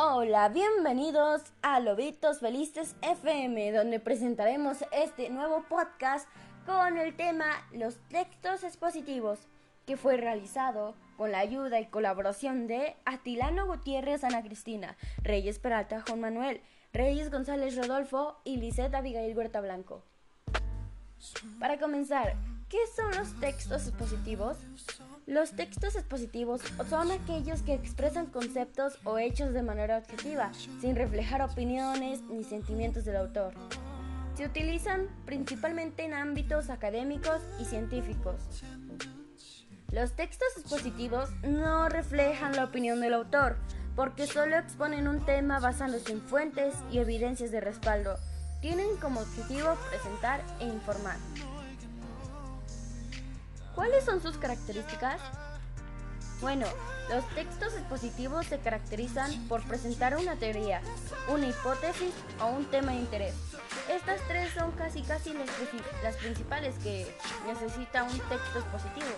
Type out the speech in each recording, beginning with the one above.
Hola, bienvenidos a Lobitos Felices FM, donde presentaremos este nuevo podcast con el tema Los textos expositivos, que fue realizado con la ayuda y colaboración de Atilano Gutiérrez Ana Cristina, Reyes Peralta Juan Manuel, Reyes González Rodolfo y Lisette Abigail Huerta Blanco. Para comenzar, ¿qué son los textos expositivos? Los textos expositivos son aquellos que expresan conceptos o hechos de manera objetiva, sin reflejar opiniones ni sentimientos del autor. Se utilizan principalmente en ámbitos académicos y científicos. Los textos expositivos no reflejan la opinión del autor, porque solo exponen un tema basándose en fuentes y evidencias de respaldo. Tienen como objetivo presentar e informar. ¿Cuáles son sus características? Bueno, los textos expositivos se caracterizan por presentar una teoría, una hipótesis o un tema de interés. Estas tres son casi casi las, principales que necesita un texto expositivo,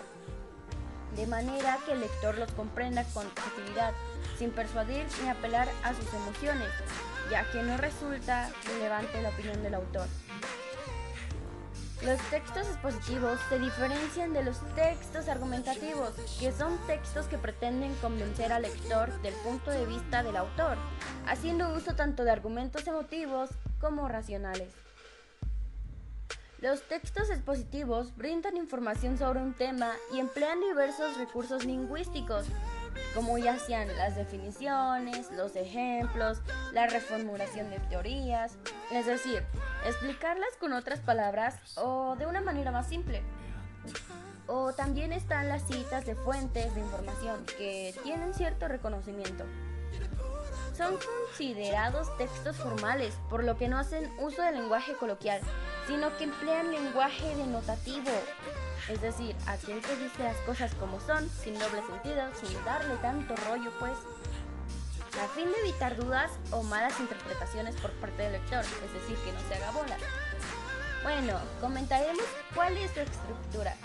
de manera que el lector los comprenda con objetividad, sin persuadir ni apelar a sus emociones, ya que no resulta relevante la opinión del autor. Los textos expositivos se diferencian de los textos argumentativos, que son textos que pretenden convencer al lector del punto de vista del autor, haciendo uso tanto de argumentos emotivos como racionales. Los textos expositivos brindan información sobre un tema y emplean diversos recursos lingüísticos, como ya sean las definiciones, los ejemplos, la reformulación de teorías, es decir, explicarlas con otras palabras o de una manera más simple. O también están las citas de fuentes de información que tienen cierto reconocimiento. Son considerados textos formales, por lo que no hacen uso del lenguaje coloquial, sino que emplean lenguaje denotativo, es decir, aquel que dice las cosas como son, sin doble sentido, sin darle tanto rollo, pues, a fin de evitar dudas o malas interpretaciones por parte del lector, es decir, que no se haga bola. Bueno, comentaremos cuál es su estructura.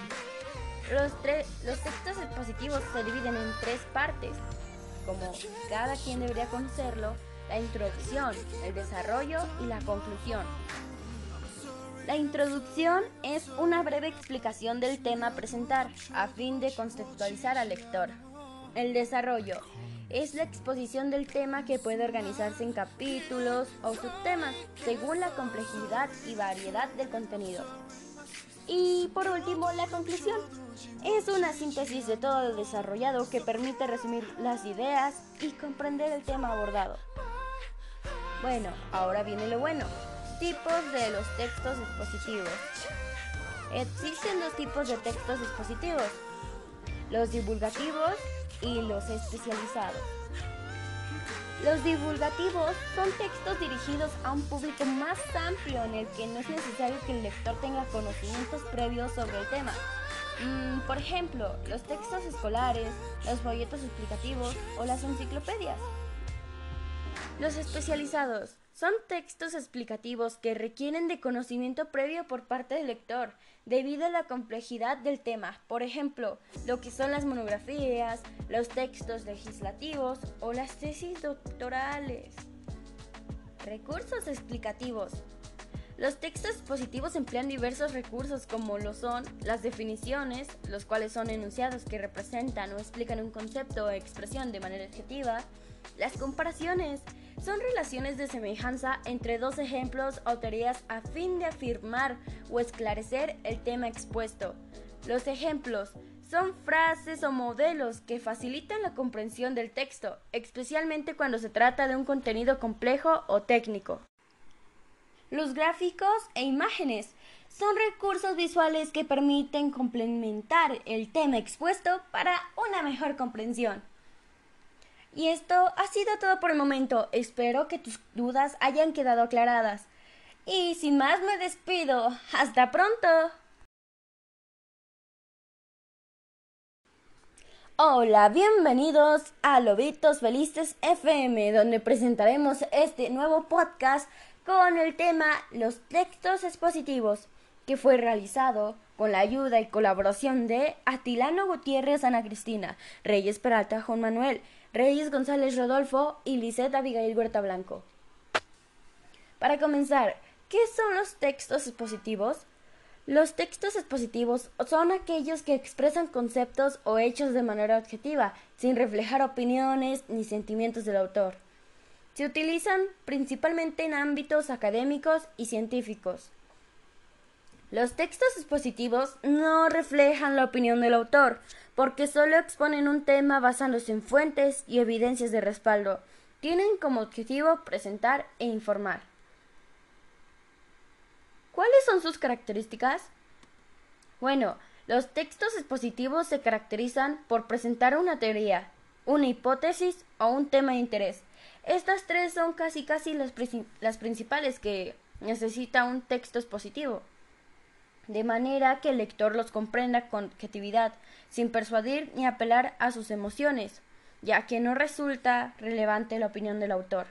Los, los textos expositivos se dividen en tres partes, como cada quien debería conocerlo, la introducción, el desarrollo y la conclusión. La introducción es una breve explicación del tema a presentar, a fin de conceptualizar al lector. El desarrollo es la exposición del tema que puede organizarse en capítulos o subtemas, según la complejidad y variedad del contenido. Y por último, la conclusión. Es una síntesis de todo lo desarrollado que permite resumir las ideas y comprender el tema abordado. Bueno, ahora viene lo bueno. Tipos de los textos expositivos. Existen dos tipos de textos expositivos, los divulgativos y los especializados. Los divulgativos son textos dirigidos a un público más amplio en el que no es necesario que el lector tenga conocimientos previos sobre el tema. Mm, por ejemplo, los textos escolares, los folletos explicativos o las enciclopedias. Los especializados son textos explicativos que requieren de conocimiento previo por parte del lector, debido a la complejidad del tema. Por ejemplo, lo que son las monografías, los textos legislativos o las tesis doctorales. Recursos explicativos. Los textos expositivos emplean diversos recursos como lo son las definiciones, los cuales son enunciados que representan o explican un concepto o expresión de manera objetiva, las comparaciones, son relaciones de semejanza entre dos ejemplos o teorías a fin de afirmar o esclarecer el tema expuesto. Los ejemplos son frases o modelos que facilitan la comprensión del texto, especialmente cuando se trata de un contenido complejo o técnico. Los gráficos e imágenes son recursos visuales que permiten complementar el tema expuesto para una mejor comprensión. Y esto ha sido todo por el momento. Espero que tus dudas hayan quedado aclaradas. Y sin más me despido. Hasta pronto. Hola, bienvenidos a Lobitos Felices FM, donde presentaremos este nuevo podcast con el tema Los textos expositivos, que fue realizado con la ayuda y colaboración de Atilano Gutiérrez Ana Cristina, Reyes Peralta Juan Manuel, Reyes González Rodolfo y Lisette Abigail Huerta Blanco. Para comenzar, ¿qué son los textos expositivos? Los textos expositivos son aquellos que expresan conceptos o hechos de manera objetiva, sin reflejar opiniones ni sentimientos del autor. Se utilizan principalmente en ámbitos académicos y científicos. Los textos expositivos no reflejan la opinión del autor, porque solo exponen un tema basándose en fuentes y evidencias de respaldo. Tienen como objetivo presentar e informar. ¿Cuáles son sus características? Bueno, los textos expositivos se caracterizan por presentar una teoría, una hipótesis o un tema de interés. Estas tres son casi casi las, las principales que necesita un texto expositivo, de manera que el lector los comprenda con objetividad, sin persuadir ni apelar a sus emociones, ya que no resulta relevante la opinión del autor.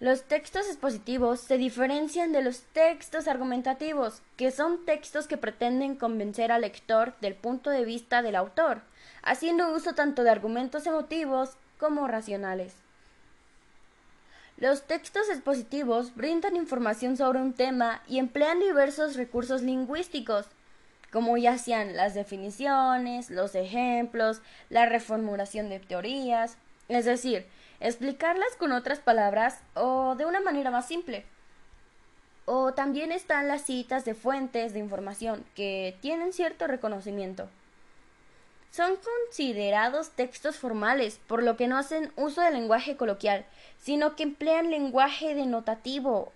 Los textos expositivos se diferencian de los textos argumentativos, que son textos que pretenden convencer al lector del punto de vista del autor, haciendo uso tanto de argumentos emotivos como racionales. Los textos expositivos brindan información sobre un tema y emplean diversos recursos lingüísticos, como ya sean las definiciones, los ejemplos, la reformulación de teorías, es decir, explicarlas con otras palabras o de una manera más simple. O también están las citas de fuentes de información que tienen cierto reconocimiento. Son considerados textos formales, por lo que no hacen uso del lenguaje coloquial, sino que emplean lenguaje denotativo,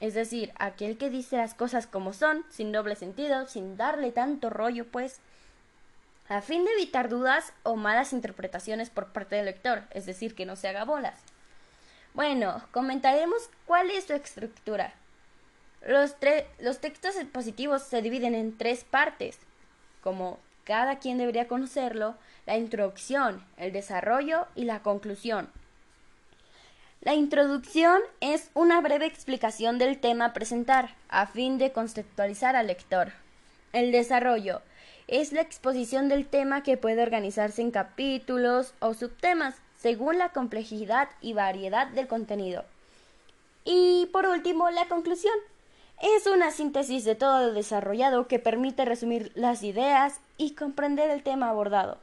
es decir, aquel que dice las cosas como son, sin doble sentido, sin darle tanto rollo, pues a fin de evitar dudas o malas interpretaciones por parte del lector, es decir, que no se haga bolas. Bueno, comentaremos cuál es su estructura. Los, los textos expositivos se dividen en tres partes, como cada quien debería conocerlo, la introducción, el desarrollo y la conclusión. La introducción es una breve explicación del tema a presentar, a fin de conceptualizar al lector. El desarrollo es la exposición del tema que puede organizarse en capítulos o subtemas según la complejidad y variedad del contenido. Y por último, la conclusión. Es una síntesis de todo lo desarrollado que permite resumir las ideas y comprender el tema abordado.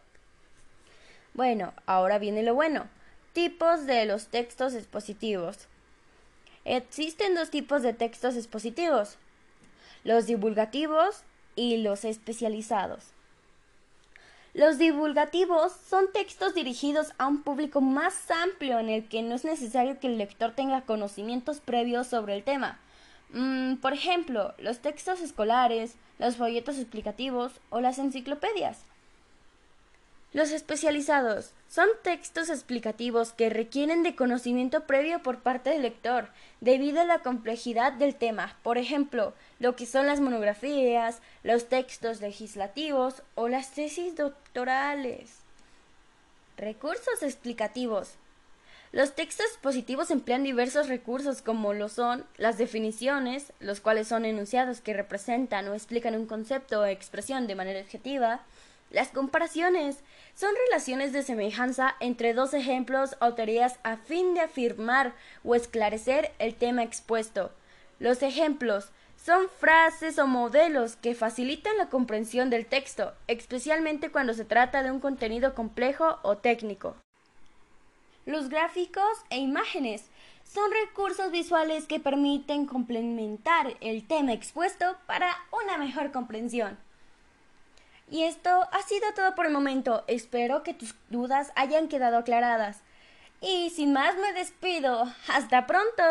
Bueno, ahora viene lo bueno. Tipos de los textos expositivos. Existen dos tipos de textos expositivos. Los divulgativos y los especializados. Los divulgativos son textos dirigidos a un público más amplio en el que no es necesario que el lector tenga conocimientos previos sobre el tema. Mm, por ejemplo, los textos escolares, los folletos explicativos o las enciclopedias. Los especializados son textos explicativos que requieren de conocimiento previo por parte del lector, debido a la complejidad del tema, por ejemplo, lo que son las monografías, los textos legislativos o las tesis doctorales. Recursos explicativos. Los textos expositivos emplean diversos recursos como lo son las definiciones, los cuales son enunciados que representan o explican un concepto o expresión de manera objetiva, las comparaciones son relaciones de semejanza entre dos ejemplos o teorías a fin de afirmar o esclarecer el tema expuesto. Los ejemplos son frases o modelos que facilitan la comprensión del texto, especialmente cuando se trata de un contenido complejo o técnico. Los gráficos e imágenes son recursos visuales que permiten complementar el tema expuesto para una mejor comprensión. Y esto ha sido todo por el momento. Espero que tus dudas hayan quedado aclaradas. Y sin más me despido. Hasta pronto.